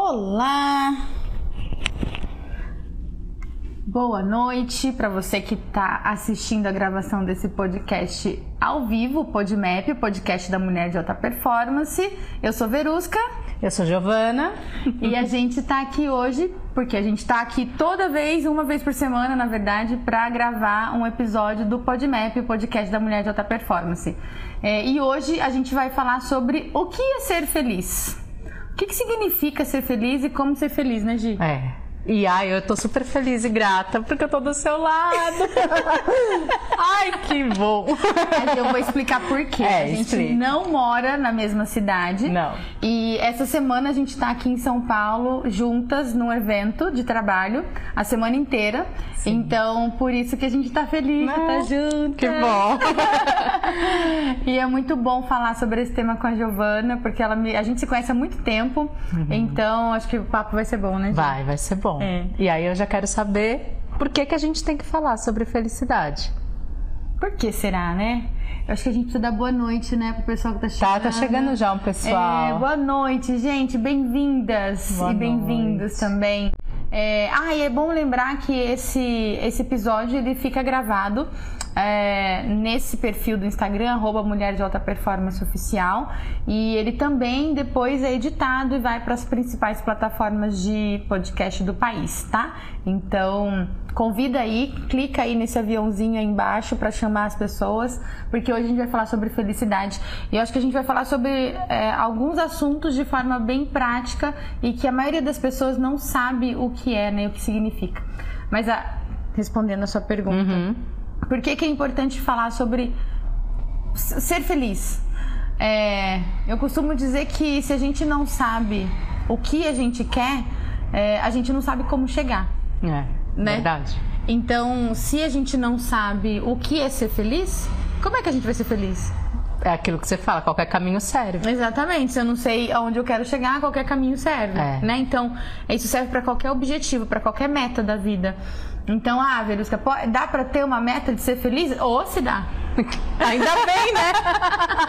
Olá! Boa noite para você que está assistindo a gravação desse podcast ao vivo, o Podmap, o podcast da Mulher de Alta Performance. Eu sou Verusca. Eu sou Giovana. E a gente está aqui hoje, porque a gente está aqui toda vez, uma vez por semana, na verdade, para gravar um episódio do Podmap, o podcast da Mulher de Alta Performance. É, e hoje a gente vai falar sobre o que é ser feliz. O que, que significa ser feliz e como ser feliz, né, Gi? É. E ai, eu tô super feliz e grata porque eu tô do seu lado. ai, que bom. Eu vou explicar por quê. É, a gente explica. não mora na mesma cidade. Não. E essa semana a gente tá aqui em São Paulo juntas num evento de trabalho a semana inteira. Então, por isso que a gente tá feliz de Né? estar junto. Que bom. E é muito bom falar sobre esse tema com a Giovana, porque ela me- a gente se conhece há muito tempo. Então, acho que o papo vai ser bom, né, Gi? Vai, vai ser bom. É. E aí eu já quero saber por que, que a gente tem que falar sobre felicidade. Por que será, né? Eu acho que a gente precisa dar boa noite, né, pro pessoal que tá chegando. Tá, tá chegando já um pessoal. É, boa noite, gente. Bem-vindas e bem-vindos também. É, ah, e é bom lembrar que esse, esse episódio ele fica gravado é, nesse perfil do Instagram, arroba Mulher de Alta Performance Oficial. E ele também depois é editado e vai para as principais plataformas de podcast do país, tá? Então, convida aí, clica aí nesse aviãozinho aí embaixo para chamar as pessoas, porque hoje a gente vai falar sobre felicidade. E eu acho que a gente vai falar sobre é, alguns assuntos de forma bem prática e que a maioria das pessoas não sabe o que é, né, o que significa. Mas a- respondendo a sua pergunta, Uhum. por que, que é importante falar sobre ser feliz? É, eu costumo dizer que se a gente não sabe o que a gente quer, é, a gente não sabe como chegar. É, Né? verdade. Então, se a gente não sabe o que é ser feliz, como é que a gente vai ser feliz? É aquilo que você fala, qualquer caminho serve. Exatamente. Se eu não sei aonde eu quero chegar, qualquer caminho serve, É. né? Então, isso serve para qualquer objetivo, para qualquer meta da vida. Então, ah, Verusca, dá para ter uma meta de ser feliz? Ou se dá. Ainda bem, né?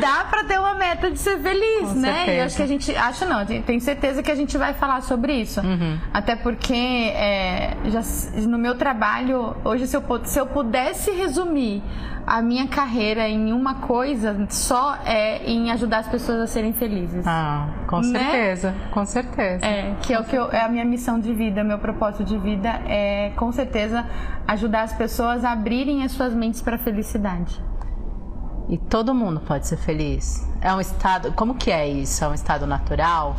Dá pra ter uma meta de ser feliz, Com né? E certeza. eu acho que a gente. Acho não, tenho certeza que a gente vai falar sobre isso. Uhum. Até porque é, já, no meu trabalho, hoje, se eu, se eu pudesse resumir a minha carreira em uma coisa, só é em ajudar as pessoas a serem felizes. Ah, com Né? certeza, com certeza. É, que é o que eu- é a minha missão de vida, meu propósito de vida é com certeza ajudar as pessoas a abrirem as suas mentes para a felicidade. E todo mundo pode ser feliz. É um estado. Como que é isso? É um estado natural?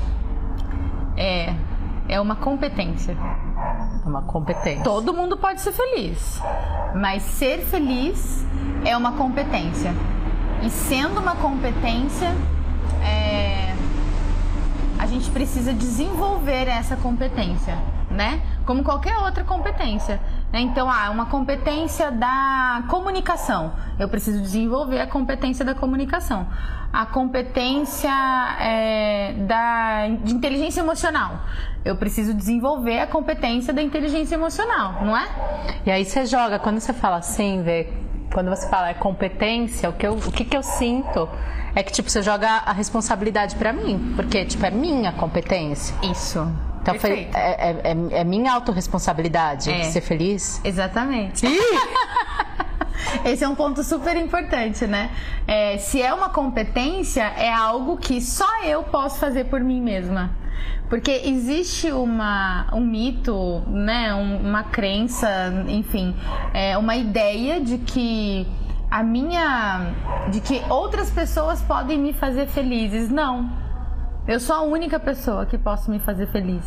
É, é uma competência. É uma competência. Todo mundo pode ser feliz, mas ser feliz é uma competência. E sendo uma competência, é, a gente precisa desenvolver essa competência, né? Como qualquer outra competência. Né? Então, ah, uma competência da comunicação. Eu preciso desenvolver a competência da comunicação. A competência é, da, de inteligência emocional. Eu preciso desenvolver a competência da inteligência emocional, não é? E aí você joga, quando você fala assim, vê, quando você fala é competência, o que, eu, o que, que eu sinto é que tipo, você joga a responsabilidade pra mim, porque tipo, é minha competência. Isso. Então foi- é, é, é- é minha autorresponsabilidade É. ser feliz. Exatamente. Esse é um ponto super importante, né? É, se é uma competência, é algo que só eu posso fazer por mim mesma. Porque existe uma, um mito, né? Um- uma crença, enfim, é, uma ideia de que a minha. de que outras pessoas podem me fazer felizes. Não. Eu sou a única pessoa que posso me fazer feliz.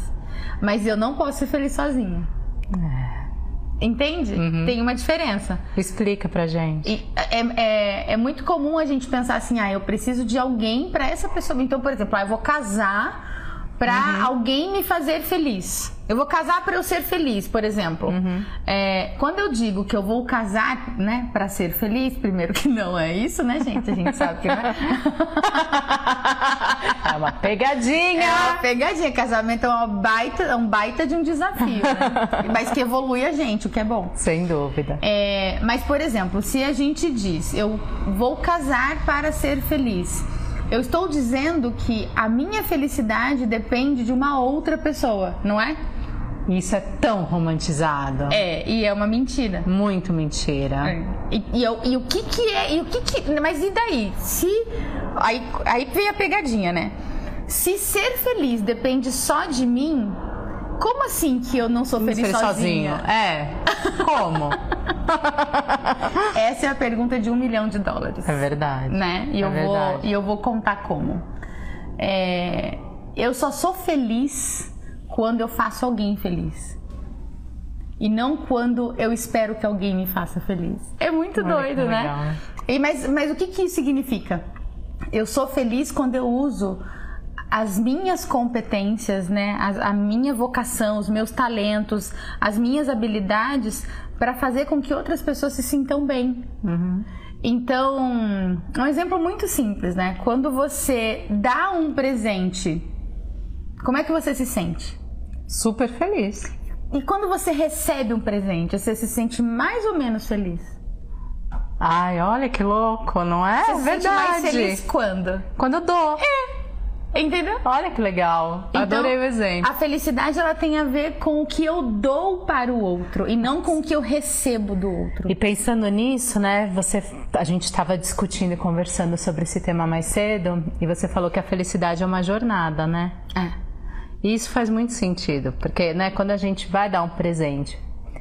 Mas eu não posso ser feliz sozinha. Entende? Tem uma diferença. Explica pra gente. É, é, é muito comum a gente pensar assim, ah, eu preciso de alguém pra essa pessoa. Então, por exemplo, ah, eu vou casar pra alguém me fazer feliz. Eu vou casar pra eu ser feliz, por exemplo. É, quando eu digo que eu vou casar, né, para ser feliz, primeiro que não é isso, né, gente? A gente sabe que não é. É uma pegadinha! É uma pegadinha. Casamento é, uma baita, é um baita de um desafio, né? Mas que evolui a gente, o que é bom. Sem dúvida. É, mas, por exemplo, se a gente diz, eu vou casar para ser feliz, eu estou dizendo que a minha felicidade depende de uma outra pessoa, não é? Isso é tão romantizado. É, e é uma mentira. Muito mentira. É. E, e, eu- e o que que é, e o que que, mas e daí? Se, aí, aí vem a pegadinha, né? Se ser feliz depende só de mim, como assim que eu não sou feliz ser sozinha? sozinho. É. Como? Essa é a pergunta de um milhão de dólares. É verdade. né? E É eu, vou, verdade. e eu vou contar como. É, eu só sou feliz quando eu faço alguém feliz. E não quando eu espero que alguém me faça feliz. É muito Olha doido, né? legal, né? E, mas, mas o que, que isso significa? Eu sou feliz quando eu uso as minhas competências, né? A, a minha vocação, os meus talentos, as minhas habilidades para fazer com que outras pessoas se sintam bem. Então, um exemplo muito simples, né? Quando você dá um presente, como é que você se sente? Super feliz. E quando você recebe um presente, você se sente mais ou menos feliz? Ai, olha que louco, não é? Você se sente mais feliz quando? Quando eu dou. Entendeu? Olha que legal. Então, Adorei o exemplo. A felicidade ela tem a ver com o que eu dou para o outro e não com o que eu recebo do outro. E pensando nisso, né, você, a gente estava discutindo e conversando sobre esse tema mais cedo e você falou que a felicidade é uma jornada, né? É. E isso faz muito sentido, porque, né, quando a gente vai dar um presente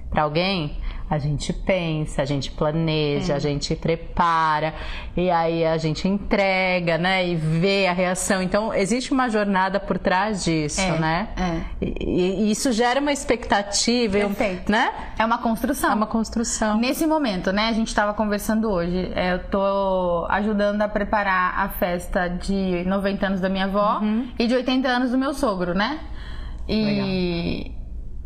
para alguém, a gente pensa, a gente planeja, a gente prepara e aí a gente entrega, né, e vê a reação. Então, existe uma jornada por trás disso, É, né? é. E, e isso gera uma expectativa, Perfeito. né? É uma construção. É uma construção. Nesse momento, né? A gente estava conversando hoje. é, Eu tô ajudando a preparar a festa de 90 anos da minha avó Uhum. e de 80 anos do meu sogro, né? E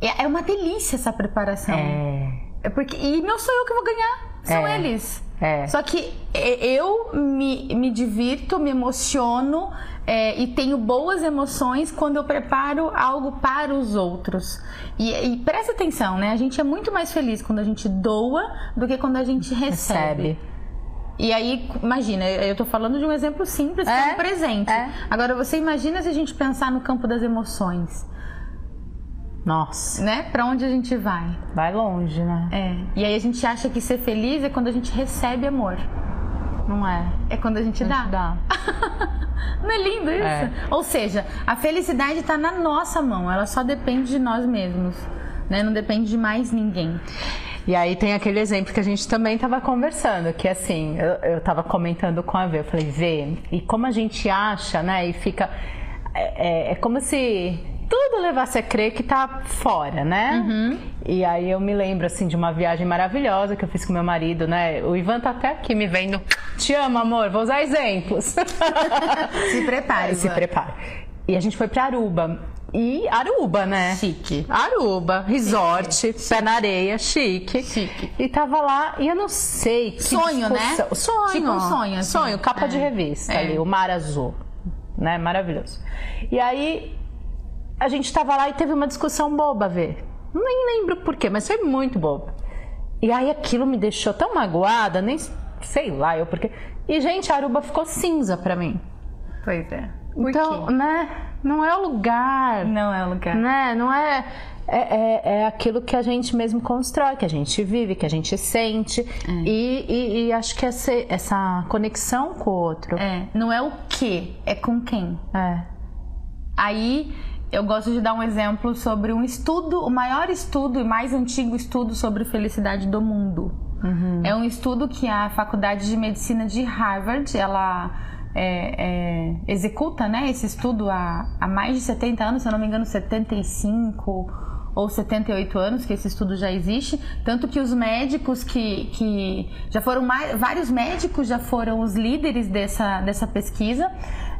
é é uma delícia essa preparação. É. É porque e não sou eu que vou ganhar, são É. eles. É. Só que é, eu me, me divirto, me emociono é, e tenho boas emoções quando eu preparo algo para os outros. E, e presta atenção, né? A gente é muito mais feliz quando a gente doa do que quando a gente recebe. Recebe. E aí, imagina, eu tô falando de um exemplo simples, que é É, um presente. é. Agora, você imagina se a gente pensar no campo das emoções, Nossa, né? Pra onde a gente vai? vai longe, né? É. E aí a gente acha que ser feliz é quando a gente recebe amor. Não é? É quando a gente dá. Dá. Não é lindo isso? É. Ou seja, a felicidade está na nossa mão, ela só depende de nós mesmos. Né? Não depende de mais ninguém. E aí tem aquele exemplo que a gente também estava conversando, que assim, eu, eu tava comentando com a Vê, eu falei, Vê, e como a gente acha, né, e fica. É, é- é como se tudo levasse a crer que tá fora, né? Uhum. E aí eu me lembro, assim, de uma viagem maravilhosa que eu fiz com meu marido, né? O Ivan tá até aqui me vendo. Te amo, amor, vou usar exemplos. Se prepare. Se Ivan. prepara. E a gente foi pra Aruba. E Aruba, né? Chique. Aruba, resort, pé na areia, chique. Chique. E tava lá, e eu não sei. Que Sonho, né? discussão- Sonho. Tipo um sonho, assim. Sonho, capa É. de revista É. ali, o mar azul. Né? Maravilhoso. E aí, a gente tava lá e teve uma discussão boba, Vê. Nem lembro por quê, mas foi muito boba. E aí aquilo me deixou tão magoada, nem sei lá eu porque. E, gente, a Aruba ficou cinza pra mim. Pois é. Por então, quê? né? Não é o lugar. Não é o lugar. Né? Não é, é, é, é aquilo que a gente mesmo constrói, que a gente vive, que a gente sente. É. E, e- e acho que essa, essa conexão com o outro. É, não é o que, é com quem. É. Aí eu gosto de dar um exemplo sobre um estudo, o maior estudo e mais antigo estudo sobre felicidade do mundo. É um estudo que a Faculdade de Medicina de Harvard ela é, é, executa, né? Esse estudo há, há mais de 70 anos, se eu não me engano, 75 ou 78 anos que esse estudo já existe, tanto que os médicos que, que já foram mais, vários médicos já foram os líderes dessa, dessa pesquisa.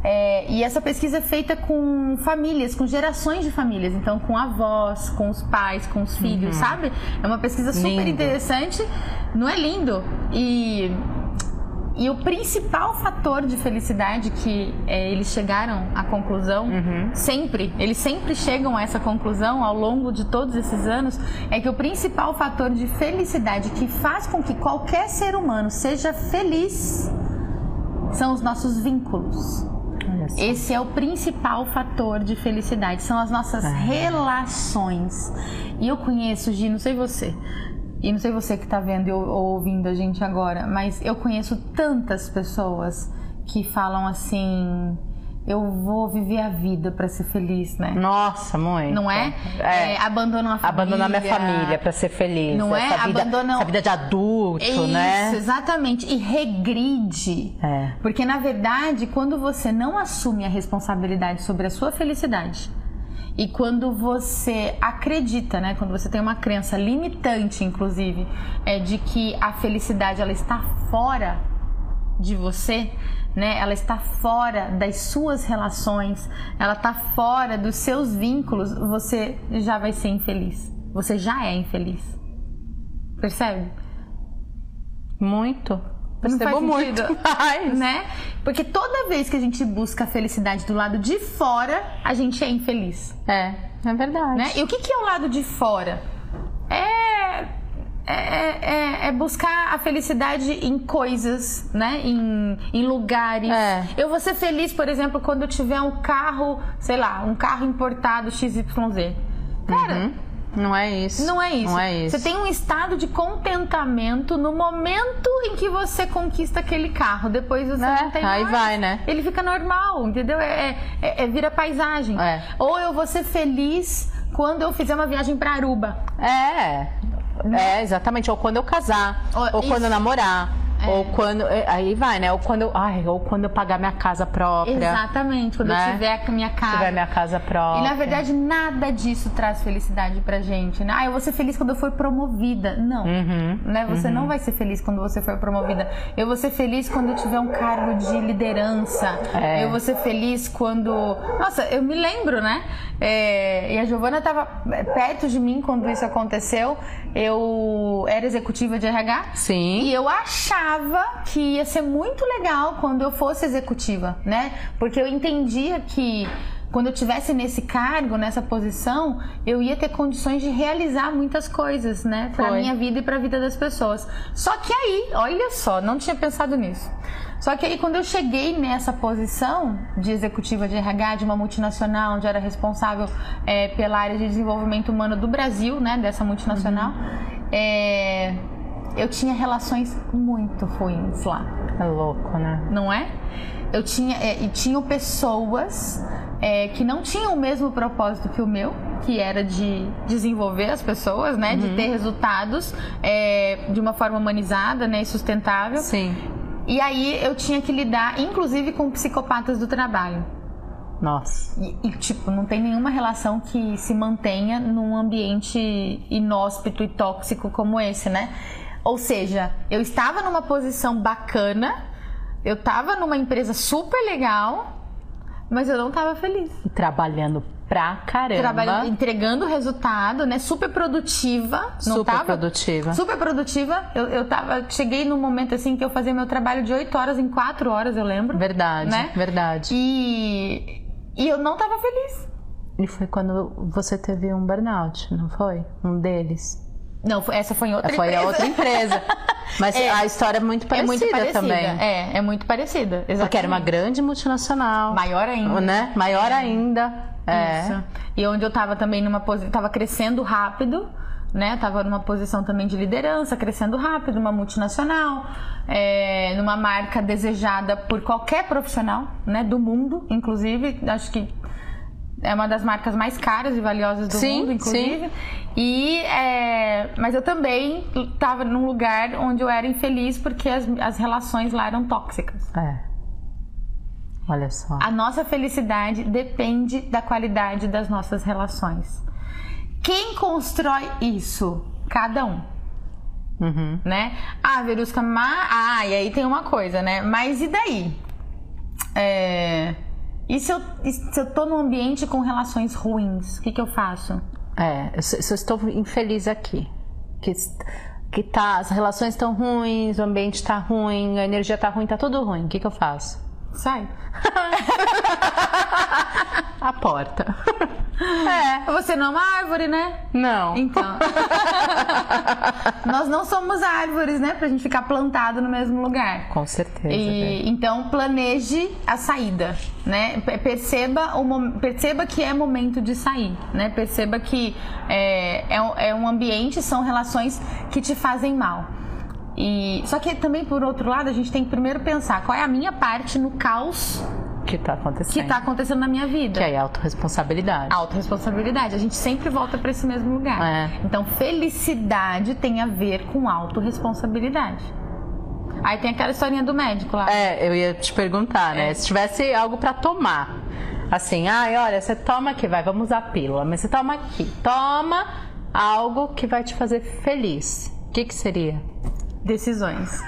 É, e essa pesquisa é feita com famílias, com gerações de famílias, então com avós, com os pais, com os filhos, sabe? É uma pesquisa super Lindo. interessante, não é lindo? E e o principal fator de felicidade que é, eles chegaram à conclusão, sempre, eles sempre chegam a essa conclusão ao longo de todos esses anos, é que o principal fator de felicidade que faz com que qualquer ser humano seja feliz são os nossos vínculos. Esse é o principal fator de felicidade, são as nossas ah. relações. E eu conheço, Gi, não sei você, e não sei você que está vendo ou ouvindo a gente agora, mas eu conheço tantas pessoas que falam assim: eu vou viver a vida para ser feliz, né? Nossa, mãe. Não é? é, é a família. Abandonar minha família para ser feliz. Não essa é? Vida, Abandonam... Essa vida de adulto, Isso, né? Isso, exatamente. E regride. É. Porque, na verdade, quando você não assume a responsabilidade sobre a sua felicidade, e quando você acredita, né, quando você tem uma crença limitante, inclusive, é de que a felicidade ela está fora de você, né? Ela está fora das suas relações, ela está fora dos seus vínculos, você já vai ser infeliz. Você já é infeliz. Percebe? Muito. Percebo muito mais. Né? Porque toda vez que a gente busca a felicidade do lado de fora, a gente é infeliz. É, é verdade. Né? E o que, que é o lado de fora? É é, é, é, buscar a felicidade em coisas, né? Em, em lugares. É. Eu vou ser feliz, por exemplo, quando eu tiver um carro, sei lá, um carro importado XYZ. Cara. Uhum. Não é isso. Não é isso. Não é isso. Você tem um estado de contentamento no momento em que você conquista aquele carro. Depois você é, não tem aí mais. vai, né? Ele fica normal, entendeu? É, é, é vira paisagem. É. Ou eu vou ser feliz quando eu fizer uma viagem para Aruba. É. É, exatamente. Ou quando eu casar, ou, ou quando eu namorar. É. Ou quando. É, aí vai, né? Ou quando, eu, ai, ou quando eu pagar minha casa própria. Exatamente, quando né? eu tiver a minha casa. Tiver minha casa própria. E na verdade, nada disso traz felicidade pra gente, né? Ah, eu vou ser feliz quando eu for promovida. Não. Uhum, né? Você uhum. não vai ser feliz quando você for promovida. Eu vou ser feliz quando eu tiver um cargo de liderança. É. Eu vou ser feliz quando. Nossa, eu me lembro, né? É... E a Giovana tava perto de mim quando isso aconteceu. Eu era executiva de RH. Sim. E eu achava achava que ia ser muito legal quando eu fosse executiva, né? Porque eu entendia que quando eu tivesse nesse cargo, nessa posição, eu ia ter condições de realizar muitas coisas, né, para minha vida e para a vida das pessoas. Só que aí, olha só, não tinha pensado nisso. Só que aí quando eu cheguei nessa posição de executiva de RH de uma multinacional, onde eu era responsável é, pela área de desenvolvimento humano do Brasil, né, dessa multinacional, uhum. é, eu tinha relações muito ruins lá. É louco, né? Não é? Eu tinha é, e tinham pessoas é, que não tinham o mesmo propósito que o meu, que era de desenvolver as pessoas, né, uhum. de ter resultados é, de uma forma humanizada, né, e sustentável. Sim. E aí eu tinha que lidar, inclusive, com psicopatas do trabalho. Nossa. E, e, tipo, não tem nenhuma relação que se mantenha num ambiente inóspito e tóxico como esse, né? Ou seja, eu estava numa posição bacana, eu estava numa empresa super legal, mas eu não estava feliz. Trabalhando pra caramba. Trabalhando, entregando resultado, né? Super produtiva. Super tava? produtiva. Super produtiva. Eu, eu tava, cheguei num momento assim que eu fazia meu trabalho de 8 horas em 4 horas, eu lembro. Verdade, né? verdade. E, e eu não tava feliz. E foi quando você teve um burnout, não foi? Um deles. Não, essa foi em outra foi empresa. Foi a outra empresa. Mas é, a história é muito parecida, é muito parecida também. É, é muito parecida. Exatamente. Porque era uma grande multinacional. Maior ainda. Né? Maior é. ainda. É. Isso. E onde eu tava também numa posição. Tava crescendo rápido. Né, tava numa posição também de liderança, crescendo rápido, numa multinacional, é, numa marca desejada por qualquer profissional, né, do mundo, inclusive, acho que é uma das marcas mais caras e valiosas do sim, mundo, inclusive. Sim. E, é, mas eu também estava num lugar onde eu era infeliz porque as, as relações lá eram tóxicas. É. Olha só. A nossa felicidade depende da qualidade das nossas relações. Quem constrói isso? Cada um. Uhum. Né? Ah, Verusca, mas... ah, e aí tem uma coisa, né? Mas e daí? É e se eu, se eu tô num ambiente com relações ruins, o que, que eu faço? É, se, se eu estou infeliz aqui, que, que tá, as relações estão ruins, o ambiente está ruim, a energia está ruim, tá tudo ruim, o que, que eu faço? Sai. a porta. É. Você não é uma árvore, né? Não. Então. Nós não somos árvores, né? Pra gente ficar plantado no mesmo lugar. Com certeza. E, então planeje a saída, né? Perceba, o, perceba que é momento de sair, né? Perceba que é, é, um- é um ambiente, são relações que te fazem mal. E, só que também, por outro lado, a gente tem que primeiro pensar qual é a minha parte no caos que tá acontecendo. que tá acontecendo na minha vida. Que é autorresponsabilidade. Autoresponsabilidade. A gente sempre volta para esse mesmo lugar. É. Então, felicidade tem a ver com autorresponsabilidade. Aí tem aquela historinha do médico lá. É, eu ia te perguntar, né? É. Se tivesse algo pra tomar. Assim, ai, olha, você toma aqui, vai, vamos usar a pílula, mas você toma aqui. Toma algo que vai te fazer feliz. O que que seria? Decisões.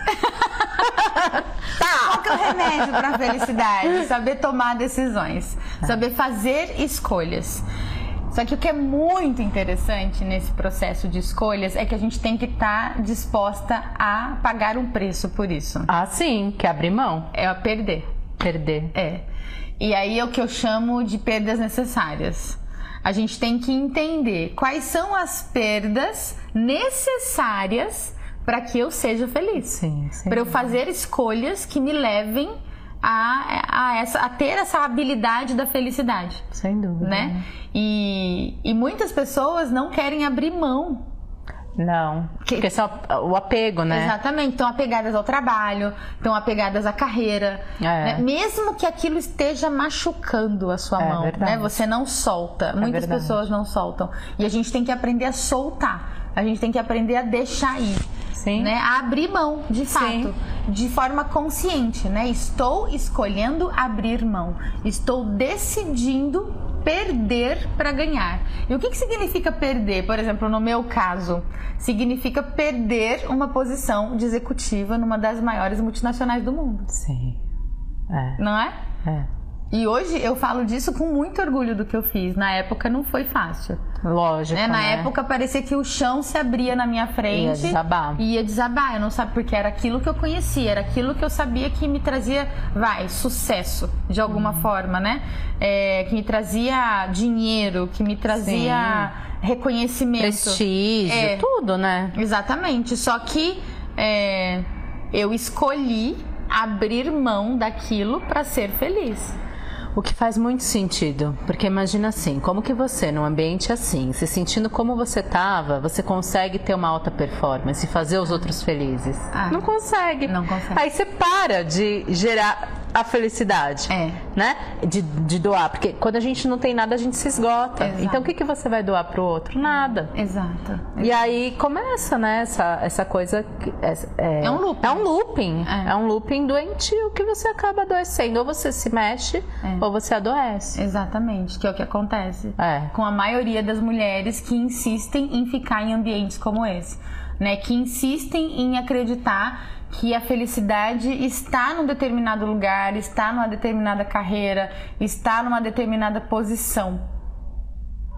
Qual que é o remédio para felicidade? Saber tomar decisões, saber fazer escolhas. Só que o que é muito interessante nesse processo de escolhas é que a gente tem que estar disposta a pagar um preço por isso. Ah, sim, que abrir mão, É a perder. perder. É. E aí é o que eu chamo de perdas necessárias. A gente tem que entender quais são as perdas necessárias para que eu seja feliz. Para eu fazer escolhas que me levem a, a, essa, a ter essa habilidade da felicidade. Sem dúvida. Né? E, e muitas pessoas não querem abrir mão Não. Que- Porque só o apego, né? Exatamente, estão apegadas ao trabalho, estão apegadas à carreira. É. né? Mesmo que aquilo esteja machucando a sua É mão, verdade. né? Você não solta. Muitas verdade. pessoas não soltam. E a gente tem que aprender a soltar. A gente tem que aprender a deixar ir. Sim. Né? A abrir mão, de fato, Sim. de forma consciente, né? Estou escolhendo abrir mão. Estou decidindo perder para ganhar. E o que, que significa perder? Por exemplo, no meu caso, significa perder uma posição de executiva numa das maiores multinacionais do mundo, Sim. É, não é? é. E hoje eu falo disso com muito orgulho do que eu fiz. Na época não foi fácil. Lógico. né? Na né? época parecia que o chão se abria na minha frente. Ia desabar. Ia desabar. Eu não sabia porque era aquilo que eu conhecia, era aquilo que eu sabia que me trazia, vai, sucesso de alguma Uhum. forma, né? É, que me trazia dinheiro, que me trazia reconhecimento. Prestígio, É. tudo, né? Exatamente. Só que é, eu escolhi abrir mão daquilo para ser feliz. O que faz muito sentido, porque imagina assim, como que você, num ambiente assim, se sentindo como você tava, você consegue ter uma alta performance e fazer os outros felizes? Ah. não consegue. Não consegue. Aí você para de gerar a felicidade, É. né? De, de doar, porque quando a gente não tem nada, a gente se esgota. Exato. Então o que, que você vai doar pro outro? Nada. Exato. E aí começa, né, essa, essa coisa. que- É, É um looping. É um looping. É. É, um looping doentio que você acaba adoecendo. Ou você se mexe, É. ou você adoece. Exatamente, que é o que acontece É. com a maioria das mulheres que insistem em ficar em ambientes como esse, né? Que insistem em acreditar que a felicidade está num determinado lugar, está numa determinada carreira, está numa determinada posição.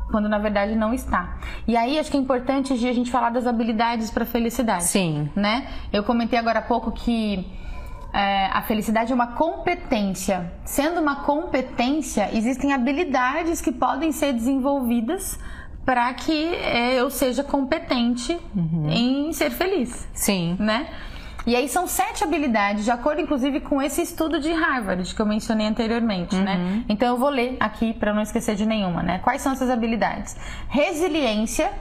Quando na verdade não está. E aí acho que é importante a gente falar das habilidades para felicidade Sim. né? Eu comentei agora há pouco que é, a felicidade é uma competência. Sendo uma competência, existem habilidades que podem ser desenvolvidas para que é, eu seja competente em ser feliz, Sim. né? E aí são sete habilidades, de acordo inclusive com esse estudo de Harvard que eu mencionei anteriormente, né? Então eu vou ler aqui para não esquecer de nenhuma, né? Quais são essas habilidades? Resiliência,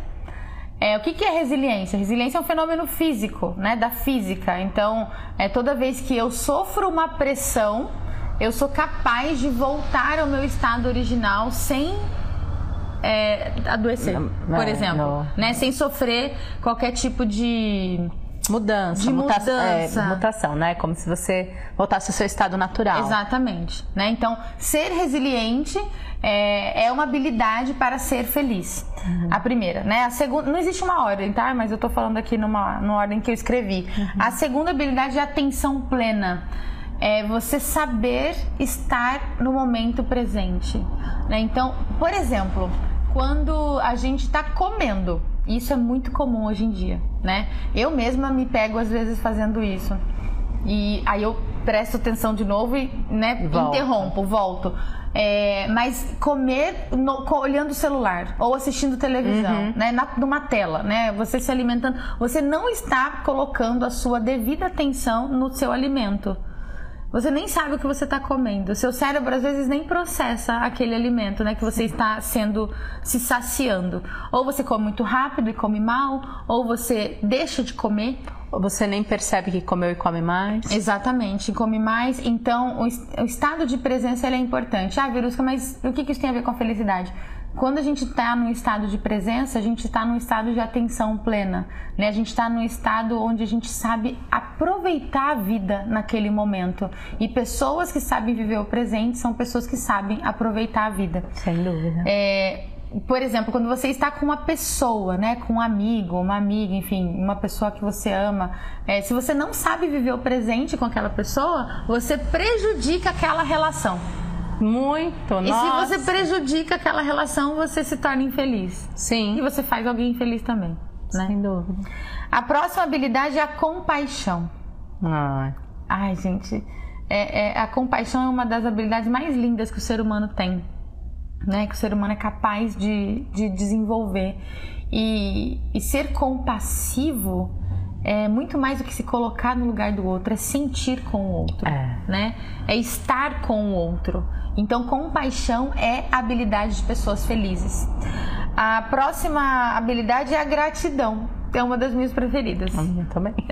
é, o que, que é resiliência? Resiliência é um fenômeno físico, né? Da física. Então, é toda vez que eu sofro uma pressão, eu sou capaz de voltar ao meu estado original sem é, adoecer, Não, por é, exemplo, não. né? Sem sofrer qualquer tipo de Mudança, De muta- mudança. é, mutação, né? Como se você voltasse ao seu estado natural. Exatamente, né? Então, ser resiliente é, é uma habilidade para ser feliz. A primeira, né? A segunda, não existe uma ordem, tá? Mas eu tô falando aqui numa, numa ordem que eu escrevi. A segunda habilidade é atenção plena. É você saber estar no momento presente, né? Então, por exemplo, quando a gente está comendo, isso é muito comum hoje em dia, né? Eu mesma me pego às vezes fazendo isso. E aí eu presto atenção de novo e né, Volta. interrompo, volto. É, mas comer no- olhando o celular ou assistindo televisão, né? Na, numa tela, né? Você se alimentando. Você não está colocando a sua devida atenção no seu alimento. Você nem sabe o que você está comendo. Seu cérebro às vezes nem processa aquele alimento, né? Que você está sendo se saciando. Ou você come muito rápido e come mal, ou você deixa de comer. Você nem percebe que comeu e come mais. Exatamente, come mais. Então, o, es- o estado de presença é importante. Ah, Verusca, mas o que, que isso tem a ver com a felicidade? Quando a gente está num estado de presença, a gente está num estado de atenção plena. Né? A gente está num estado onde a gente sabe aproveitar a vida naquele momento. E pessoas que sabem viver o presente são pessoas que sabem aproveitar a vida. Sem dúvida. É, por exemplo, quando você está com uma pessoa, né, com um amigo, uma amiga, enfim, uma pessoa que você ama, é, se você não sabe viver o presente com aquela pessoa, você prejudica aquela relação. Muito, E nossa. se você prejudica aquela relação, você se torna infeliz. E Sim, você faz alguém infeliz também. Né? sem dúvida. A próxima habilidade é a compaixão. Ai, Ai, gente, é- é- a compaixão é uma das habilidades mais lindas que o ser humano tem, né? Que o ser humano é capaz de, de desenvolver. E, e ser compassivo é muito mais do que se colocar no lugar do outro, é sentir com o outro, É. né? É estar com o outro. Então, compaixão é a habilidade de pessoas felizes. A próxima habilidade é a gratidão. É uma das minhas preferidas. eu também.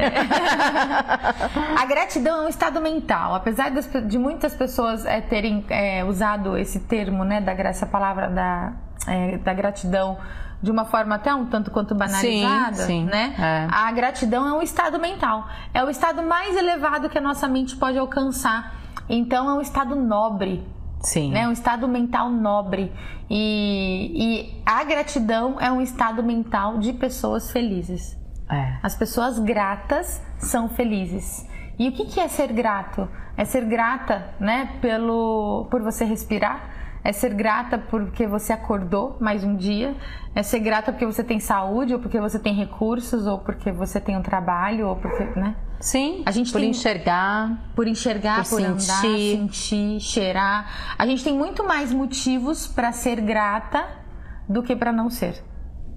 A gratidão é um estado mental. Apesar de muitas pessoas é, terem é, usado esse termo, né, da gra- essa palavra da, é, da gratidão de uma forma até um tanto quanto banalizada, Sim, sim, né? é. A gratidão é um estado mental. É o estado mais elevado que a nossa mente pode alcançar. Então é um estado nobre, Sim. né? Um estado mental nobre. E, e a gratidão é um estado mental de pessoas felizes. É. As pessoas gratas são felizes. E o que que é ser grato? É ser grata, né, pelo por você respirar. É ser grata porque você acordou mais um dia. É ser grata porque você tem saúde, ou porque você tem recursos, ou porque você tem um trabalho, ou porque, né? Sim, A gente por tem- enxergar. Por enxergar, Por por, andar, sentir. sentir, cheirar. A gente tem muito mais motivos para ser grata do que para não ser.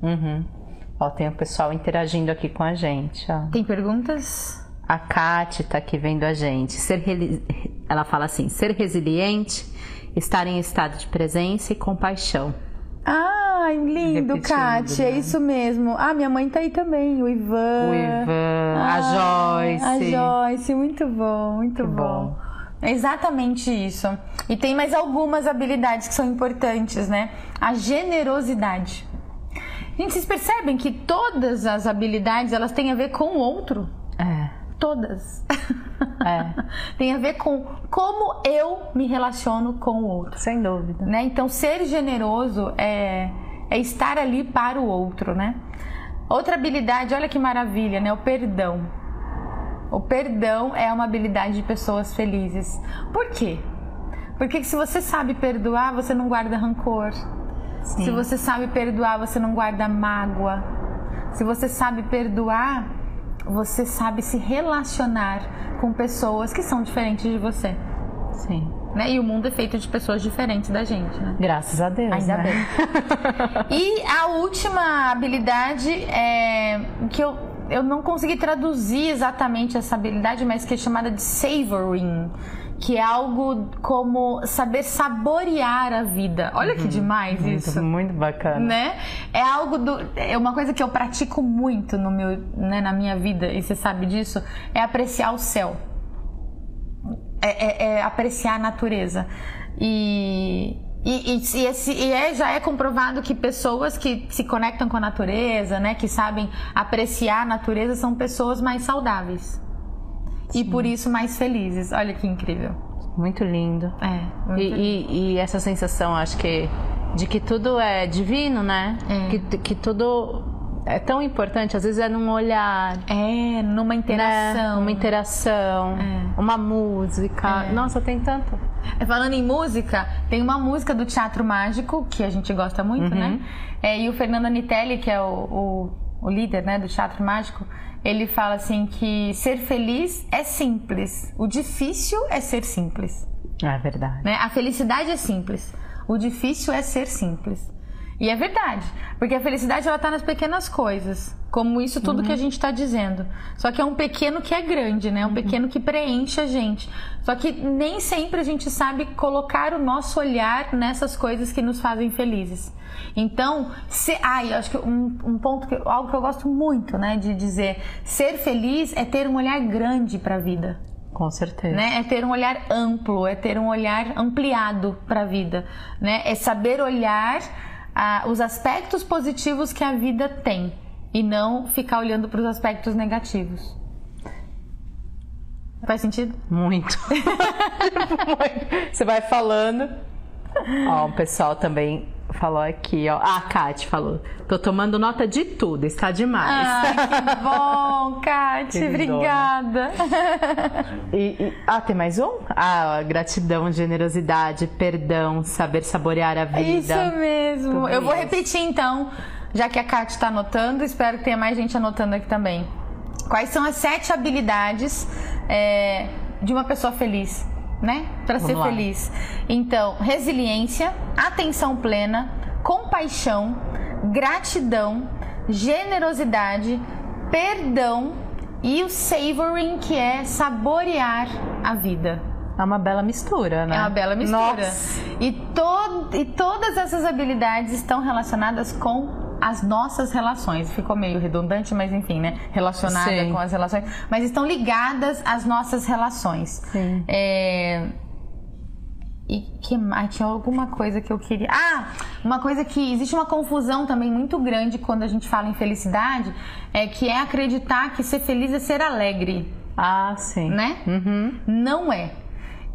Uhum. Ó, tem o pessoal interagindo aqui com a gente, ó. Tem perguntas? A Kate tá aqui vendo a gente. Ser reli- Ela fala assim: ser resiliente, estar em estado de presença e compaixão. Ai, lindo, Kátia, é né? isso mesmo. Ah, minha mãe tá aí também, o Ivan. O Ivan, a Ai, Joyce. A Joyce, muito bom, muito bom. bom. É exatamente isso. E tem mais algumas habilidades que são importantes, né? A generosidade. Gente, vocês percebem que todas as habilidades elas têm a ver com o outro? É, Todas. é, Tem a ver com como eu me relaciono com o outro. sem dúvida. né? Então, ser generoso é, é estar ali para o outro, né? Outra habilidade, olha que maravilha, né? O perdão. O perdão é uma habilidade de pessoas felizes. Por quê? Porque se você sabe perdoar, você não guarda rancor. Se você sabe perdoar, você não guarda mágoa. Se você sabe perdoar, você sabe se relacionar com pessoas que são diferentes de você. Sim. Né? E o mundo é feito de pessoas diferentes da gente, né? Graças a Deus. Ainda né? bem. E a última habilidade é que eu, eu não consegui traduzir exatamente essa habilidade, mas que é chamada de savoring, que é algo como saber saborear a vida. Olha que demais isso. Muito, muito bacana. Né? É algo do. É uma coisa que eu pratico muito no meu, né, na minha vida, e você sabe disso, é apreciar o céu. É, é- é apreciar a natureza. E. E, e, e esse- e é, já é comprovado que pessoas que se conectam com a natureza, né, que sabem apreciar a natureza, são pessoas mais saudáveis. E por isso mais felizes. Olha que incrível. Muito lindo. É. muito E, e- e essa sensação, acho que, de que tudo é divino, né? É. Que, que tudo é tão importante, às vezes é num olhar, É, numa né? interação. Uma interação, É. uma música. É. Nossa, tem tanto. Falando em música, tem uma música do Teatro Mágico, que a gente gosta muito, Uhum. né? É, e o Fernando Anitelli, que é o, o, o líder né, do Teatro Mágico, ele fala assim que ser feliz é simples, o difícil é ser simples. É verdade. Né? A felicidade é simples. O difícil é ser simples. E é verdade, porque a felicidade ela tá nas pequenas coisas, como isso tudo uhum. que a gente está dizendo. Só que é um pequeno que é grande, né? Um uhum. pequeno que preenche a gente. Só que nem sempre a gente sabe colocar o nosso olhar nessas coisas que nos fazem felizes. Então, se, ah, eu acho que um, um ponto que algo que eu gosto muito, né, de dizer, ser feliz é ter um olhar grande para a vida. Com certeza. Né? É ter um olhar amplo, é ter um olhar ampliado para a vida, né? É saber olhar os aspectos positivos que a vida tem e não ficar olhando para os aspectos negativos. Faz sentido? Muito. Você vai falando. Ó, o pessoal também falou aqui, ó. Ah, a Kate falou. Tô tomando nota de tudo, está demais. Ai, que bom, Kate. obrigada. E, e, ah, tem mais um? Ah, gratidão, generosidade, perdão, saber saborear a vida. Isso mesmo. Tudo Eu vou repetir então, já que a Kate está anotando, espero que tenha mais gente anotando aqui também. Quais são as sete habilidades é, de uma pessoa feliz? Né? Para ser lá. feliz. Então, resiliência, atenção plena, compaixão, gratidão, generosidade, perdão e o savoring, que é saborear a vida. É uma bela mistura, né? É uma bela mistura. Nossa. E, to e todas essas habilidades estão relacionadas com as nossas relações. Ficou meio redundante, mas enfim, né? Relacionada Sim. com as relações. Mas estão ligadas às nossas relações. Sim. É... E que mais? Tinha alguma coisa que eu queria. Ah! Uma coisa que existe uma confusão também muito grande quando a gente fala em felicidade, é que é acreditar que ser feliz é ser alegre. Ah, sim. Né? Uhum. Não é.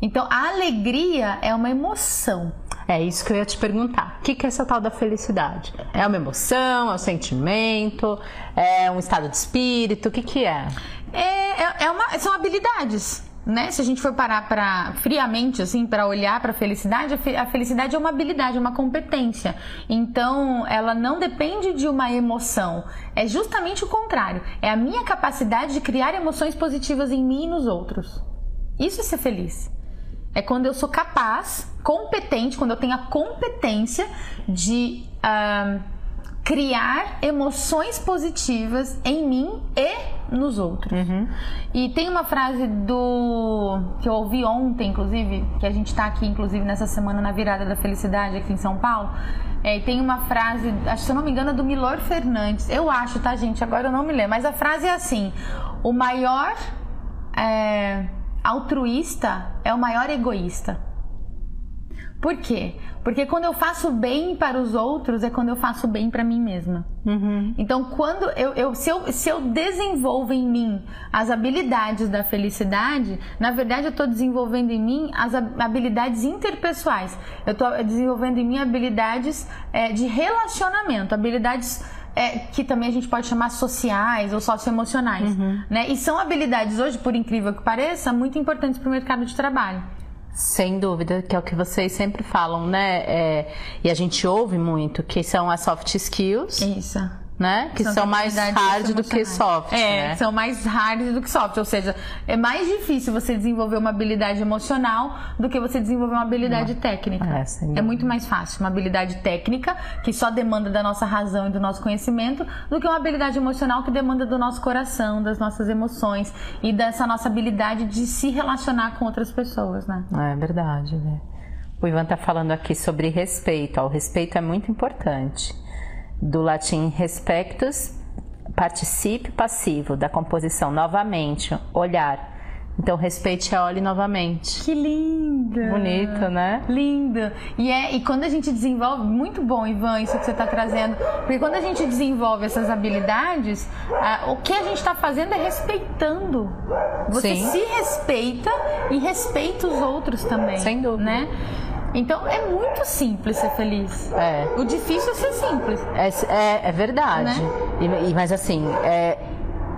Então, a alegria é uma emoção. É isso que eu ia te perguntar. O que, é essa tal da felicidade? É uma emoção? É um sentimento? É um estado de espírito? O que, que é? É, é, é uma, são habilidades. Né? Se a gente for parar para friamente assim para olhar para a felicidade, a felicidade é uma habilidade, é uma competência. Então, ela não depende de uma emoção. É justamente o contrário. É a minha capacidade de criar emoções positivas em mim e nos outros. Isso é ser feliz. É quando eu sou capaz, competente, quando eu tenho a competência de uh, criar emoções positivas em mim e nos outros. Uhum. E tem uma frase do que eu ouvi ontem, inclusive, que a gente está aqui, inclusive, nessa semana na virada da felicidade aqui em São Paulo. É, tem uma frase, acho, se eu não me engano, é do Milor Fernandes. Eu acho, tá, gente? Agora eu não me lembro. Mas a frase é assim: o maior. É, altruísta é o maior egoísta. Por quê? Porque quando eu faço bem para os outros é quando eu faço bem para mim mesma. Uhum. Então, quando eu, eu, se eu, se eu desenvolvo em mim as habilidades da felicidade, na verdade eu estou desenvolvendo em mim as habilidades interpessoais. Eu estou desenvolvendo em mim habilidades é, de relacionamento, habilidades é, que também a gente pode chamar sociais ou socioemocionais. Uhum. Né? E são habilidades hoje, por incrível que pareça, muito importantes para o mercado de trabalho. Sem dúvida, que é o que vocês sempre falam, né? É, e a gente ouve muito, que são as soft skills. Isso né? Que são, são mais hard do que soft. É, né? são mais hard do que soft. Ou seja, é mais difícil você desenvolver uma habilidade emocional do que você desenvolver uma habilidade Não. técnica. É, é, muito mais fácil uma habilidade técnica que só demanda da nossa razão e do nosso conhecimento do que uma habilidade emocional que demanda do nosso coração, das nossas emoções e dessa nossa habilidade de se relacionar com outras pessoas, né? É verdade, né? O Ivan tá falando aqui sobre respeito. o respeito é muito importante do latim respectus, participe passivo da composição novamente, olhar. Então, respeite a olhe novamente. Que linda! Bonito, né? Lindo! E, é, e quando a gente desenvolve, muito bom, Ivan, isso que você está trazendo, porque quando a gente desenvolve essas habilidades, o que a gente está fazendo é respeitando. Você Sim. se respeita e respeita os outros também. Sem dúvida. Né? Então é muito simples ser feliz. É. O difícil é ser simples. É, é, é verdade. Né? E, mas assim, é,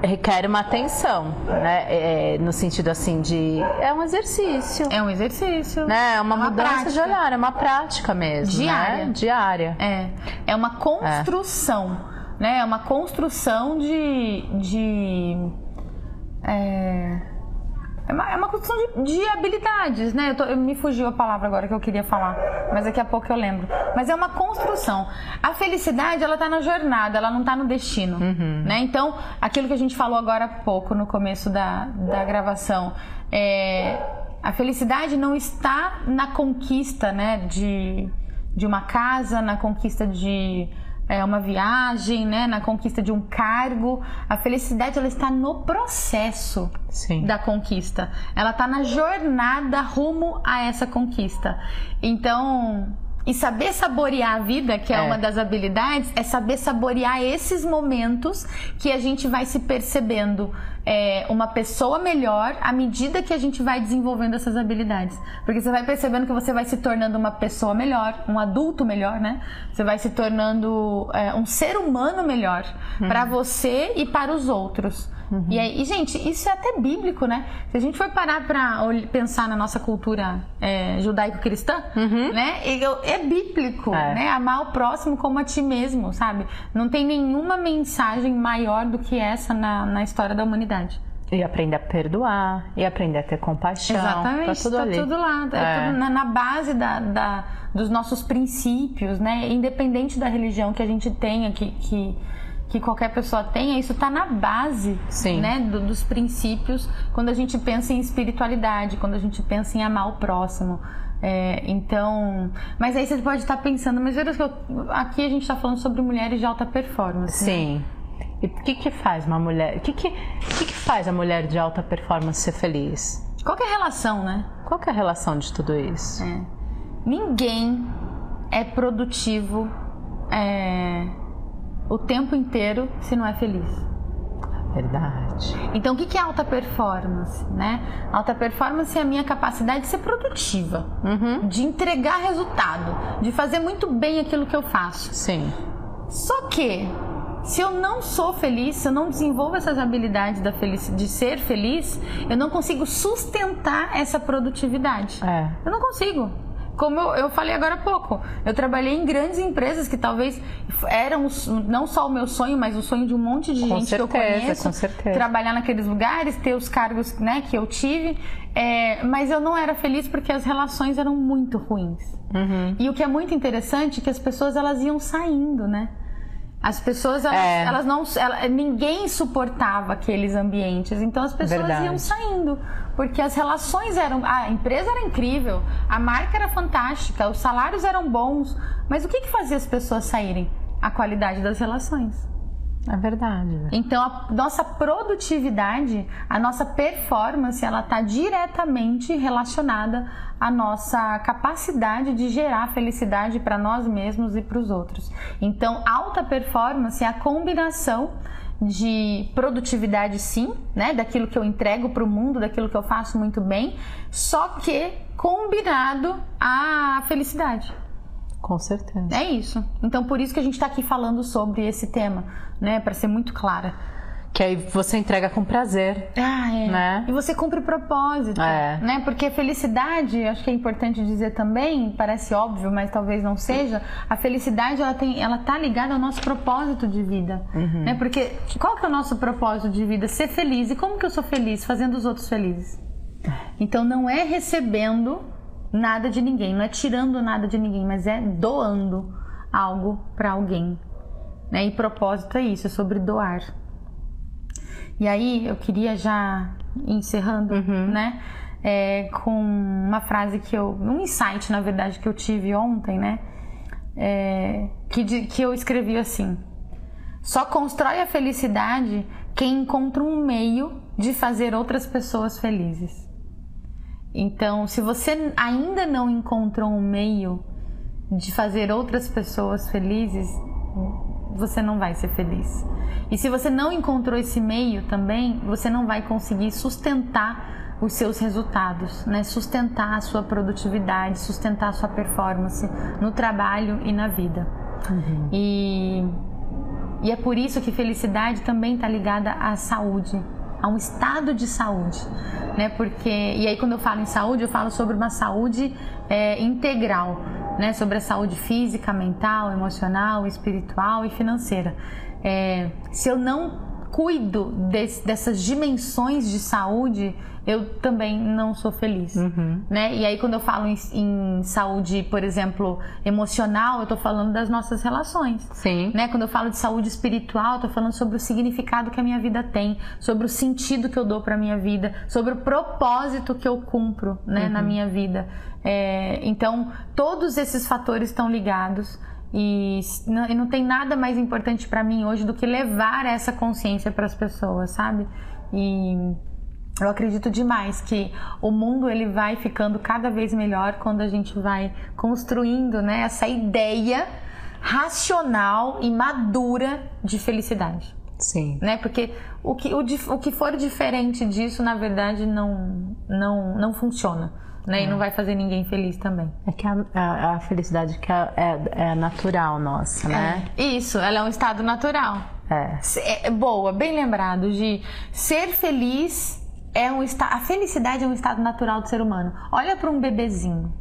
requer uma atenção, né? É, no sentido assim de é um exercício. É um exercício. Né? É uma, é uma mudança prática. de olhar, é uma prática mesmo. Diária. Né? Diária. É. É uma construção. É. Né? É uma construção de. de é é uma, é uma construção de, de habilidades, né? Eu, tô, eu, me fugiu a palavra agora que eu queria falar, mas daqui a pouco eu lembro. Mas é uma construção. A felicidade, ela tá na jornada, ela não tá no destino, uhum. né? Então, aquilo que a gente falou agora há pouco, no começo da, da gravação, é, a felicidade não está na conquista, né? De, de uma casa, na conquista de é, uma viagem, né, na conquista de um cargo. A felicidade ela está no processo Sim. da conquista. Ela está na jornada rumo a essa conquista. Então, e saber saborear a vida, que é, é, uma das habilidades, é saber saborear esses momentos que a gente vai se percebendo é, uma pessoa melhor à medida que a gente vai desenvolvendo essas habilidades. Porque você vai percebendo que você vai se tornando uma pessoa melhor, um adulto melhor, né? Você vai se tornando é, um ser humano melhor uhum. para você e para os outros. Uhum. E, aí, e, gente, isso é até bíblico, né? Se a gente for parar para pensar na nossa cultura é, judaico-cristã, uhum. né? É bíblico, é. né? Amar o próximo como a ti mesmo, sabe? Não tem nenhuma mensagem maior do que essa na, na história da humanidade. E aprender a perdoar, e aprender a ter compaixão. Exatamente, tá tudo, tá ali. tudo lá. É. É tudo na, na base da, da, dos nossos princípios, né? Independente da religião que a gente tenha, que, que que qualquer pessoa tenha, isso está na base né, do, dos princípios quando a gente pensa em espiritualidade, quando a gente pensa em amar o próximo. É, então, mas aí você pode estar pensando, mas veja que eu, aqui a gente está falando sobre mulheres de alta performance. Né? Sim. Né? E o que, que faz uma mulher? O que, que, que, que faz a mulher de alta performance ser feliz? Qual é a relação, né? Qual é a relação de tudo isso? É. Ninguém é produtivo. É o tempo inteiro se não é feliz. Verdade. Então, o que é alta performance? Né? Alta performance é a minha capacidade de ser produtiva, uhum. de entregar resultado, de fazer muito bem aquilo que eu faço. Sim. Só que, se eu não sou feliz, se eu não desenvolvo essas habilidades da de ser feliz, eu não consigo sustentar essa produtividade. É. Eu não consigo como eu, eu, falei agora há pouco, eu trabalhei em grandes empresas que talvez eram não só o meu sonho, mas o sonho de um monte de com gente certeza, que eu conheço. Com certeza. Trabalhar naqueles lugares, ter os cargos né, que eu tive. É, mas eu não era feliz porque as relações eram muito ruins. Uhum. E o que é muito interessante é que as pessoas elas iam saindo, né? As pessoas, elas, é. elas não. Ela, ninguém suportava aqueles ambientes. Então as pessoas Verdade. iam saindo. Porque as relações eram. A empresa era incrível, a marca era fantástica, os salários eram bons. Mas o que, que fazia as pessoas saírem? A qualidade das relações. É verdade. Então a nossa produtividade, a nossa performance, ela está diretamente relacionada à nossa capacidade de gerar felicidade para nós mesmos e para os outros. Então alta performance é a combinação de produtividade sim, né, daquilo que eu entrego para o mundo, daquilo que eu faço muito bem, só que combinado à felicidade. Com certeza. É isso. Então, por isso que a gente está aqui falando sobre esse tema, né? Para ser muito clara. Que aí você entrega com prazer. Ah, é. Né? E você cumpre propósito. É. Né? Porque felicidade, acho que é importante dizer também, parece óbvio, mas talvez não seja, a felicidade ela, tem, ela tá ligada ao nosso propósito de vida. Uhum. Né? Porque qual que é o nosso propósito de vida? Ser feliz. E como que eu sou feliz? Fazendo os outros felizes. Então não é recebendo nada de ninguém, não é tirando nada de ninguém, mas é doando algo para alguém. Né? E propósito é isso, é sobre doar. E aí eu queria já encerrando, uhum. né? É, com uma frase que eu. um insight, na verdade, que eu tive ontem, né? É, que, que eu escrevi assim: só constrói a felicidade quem encontra um meio de fazer outras pessoas felizes. Então, se você ainda não encontrou um meio de fazer outras pessoas felizes, você não vai ser feliz. E se você não encontrou esse meio também, você não vai conseguir sustentar os seus resultados, né? Sustentar a sua produtividade, sustentar a sua performance no trabalho e na vida. Uhum. E, e é por isso que felicidade também está ligada à saúde, a um estado de saúde, né? Porque e aí quando eu falo em saúde, eu falo sobre uma saúde é, integral, né? Sobre a saúde física, mental, emocional, espiritual e financeira. É, se eu não cuido desse, dessas dimensões de saúde, eu também não sou feliz, Uhum. né? E aí quando eu falo em, em saúde, por exemplo, emocional, eu tô falando das nossas relações. Sim. Né? Quando eu falo de saúde espiritual, eu tô falando sobre o significado que a minha vida tem, sobre o sentido que eu dou para minha vida, sobre o propósito que eu cumpro, né, na minha vida. É, então, todos esses fatores estão ligados e não, e não tem nada mais importante para mim hoje do que levar essa consciência para as pessoas, sabe? E eu acredito demais que o mundo ele vai ficando cada vez melhor quando a gente vai construindo, né, essa ideia racional e madura de felicidade, Sim. né? Porque o que, o, o que for diferente disso, na verdade, não, não, não funciona, né? E não vai fazer ninguém feliz também. É que a, a- a felicidade que é, é- é natural nossa, né? É. Isso, ela é um estado natural. É. Se- é- boa, bem lembrado de ser feliz é um estado. A felicidade é um estado natural do ser humano. Olha para um bebezinho.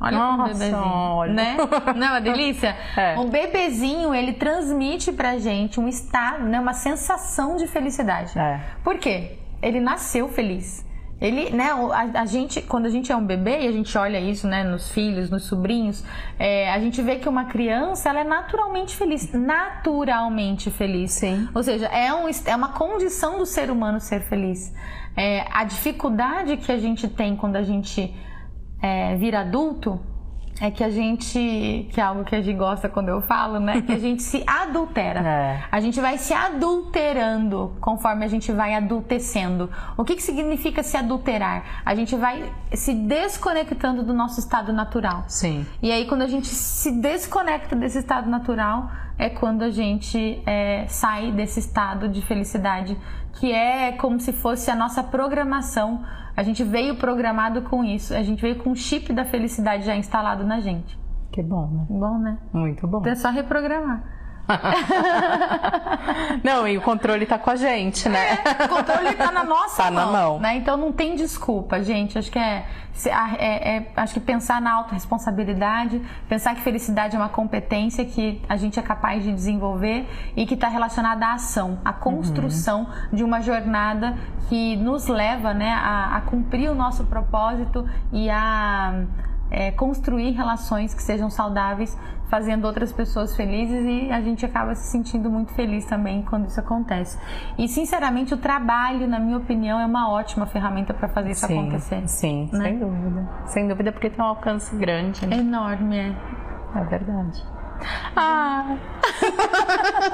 Olha para um Nossa, bebezinho, olha. né? Não é uma delícia? É. Um bebezinho, ele transmite pra gente um estado, né, uma sensação de felicidade. É. Por quê? Ele nasceu feliz. Ele, né, a, a gente, quando a gente é um bebê e a gente olha isso, né, nos filhos, nos sobrinhos, é, a gente vê que uma criança, ela é naturalmente feliz, naturalmente feliz. Sim. Ou seja, é, um, é uma condição do ser humano ser feliz. É, a dificuldade que a gente tem quando a gente é, vira adulto é que a gente, que é algo que a gente gosta quando eu falo, né? Que a gente se adultera. É. A gente vai se adulterando conforme a gente vai adultecendo. O que, que significa se adulterar? A gente vai se desconectando do nosso estado natural. Sim. E aí, quando a gente se desconecta desse estado natural, é quando a gente é, sai desse estado de felicidade, que é como se fosse a nossa programação. A gente veio programado com isso, a gente veio com o chip da felicidade já instalado na gente. Que bom, né? Bom, né? Muito bom. Então é só reprogramar. Não, e o controle tá com a gente, né? O controle tá na nossa Tá na mão. Né? Então não tem desculpa, gente. Acho que é, é- é- acho que pensar na autorresponsabilidade, pensar que felicidade é uma competência que a gente é capaz de desenvolver e que está relacionada à ação, à construção de uma jornada que nos leva né, a, a cumprir o nosso propósito e a é, construir relações que sejam saudáveis, fazendo outras pessoas felizes e a gente acaba se sentindo muito feliz também quando isso acontece. E sinceramente, o trabalho, na minha opinião, é uma ótima ferramenta para fazer isso sim, acontecer. sim, né? sem dúvida. Sem dúvida, porque tem um alcance grande, né? Enorme, é. É verdade. Ah!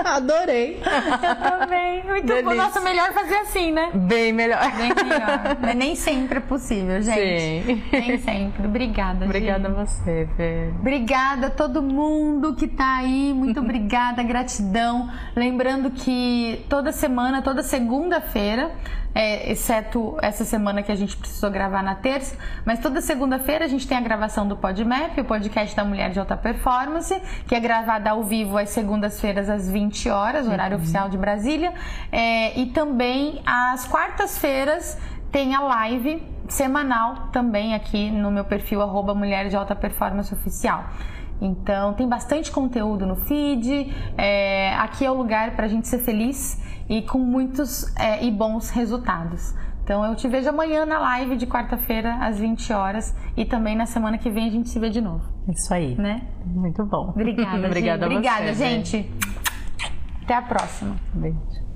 Adorei! Eu também. Muito bom. Delícia. Nossa, melhor fazer assim, né? Bem melhor. Bem melhor. Mas nem sempre é possível, gente. Sim. Nem sempre. Obrigada, Obrigada gente. a você, Fê. Obrigada a todo mundo que tá aí, muito obrigada, gratidão. Lembrando que toda semana, toda segunda-feira, é, exceto essa semana que a gente precisou gravar na terça, mas toda segunda-feira a gente tem a gravação do PodMap, o podcast da Mulher de Alta Performance, que é gravada ao vivo às segundas-feiras às 20 horas, horário oficial de Brasília, É, e também às quartas-feiras tem a live semanal também aqui no meu perfil arroba Mulher de Alta Performance Oficial. Então tem bastante conteúdo no feed. é, aqui é o lugar para a gente ser feliz e com muitos é, e bons resultados. Então eu te vejo amanhã na live de quarta-feira às 20 horas e também na semana que vem a gente se vê de novo, Isso aí. né? Muito bom. Obrigada, Obrigada gente. você, Obrigada, gente. Até a próxima. Beijo.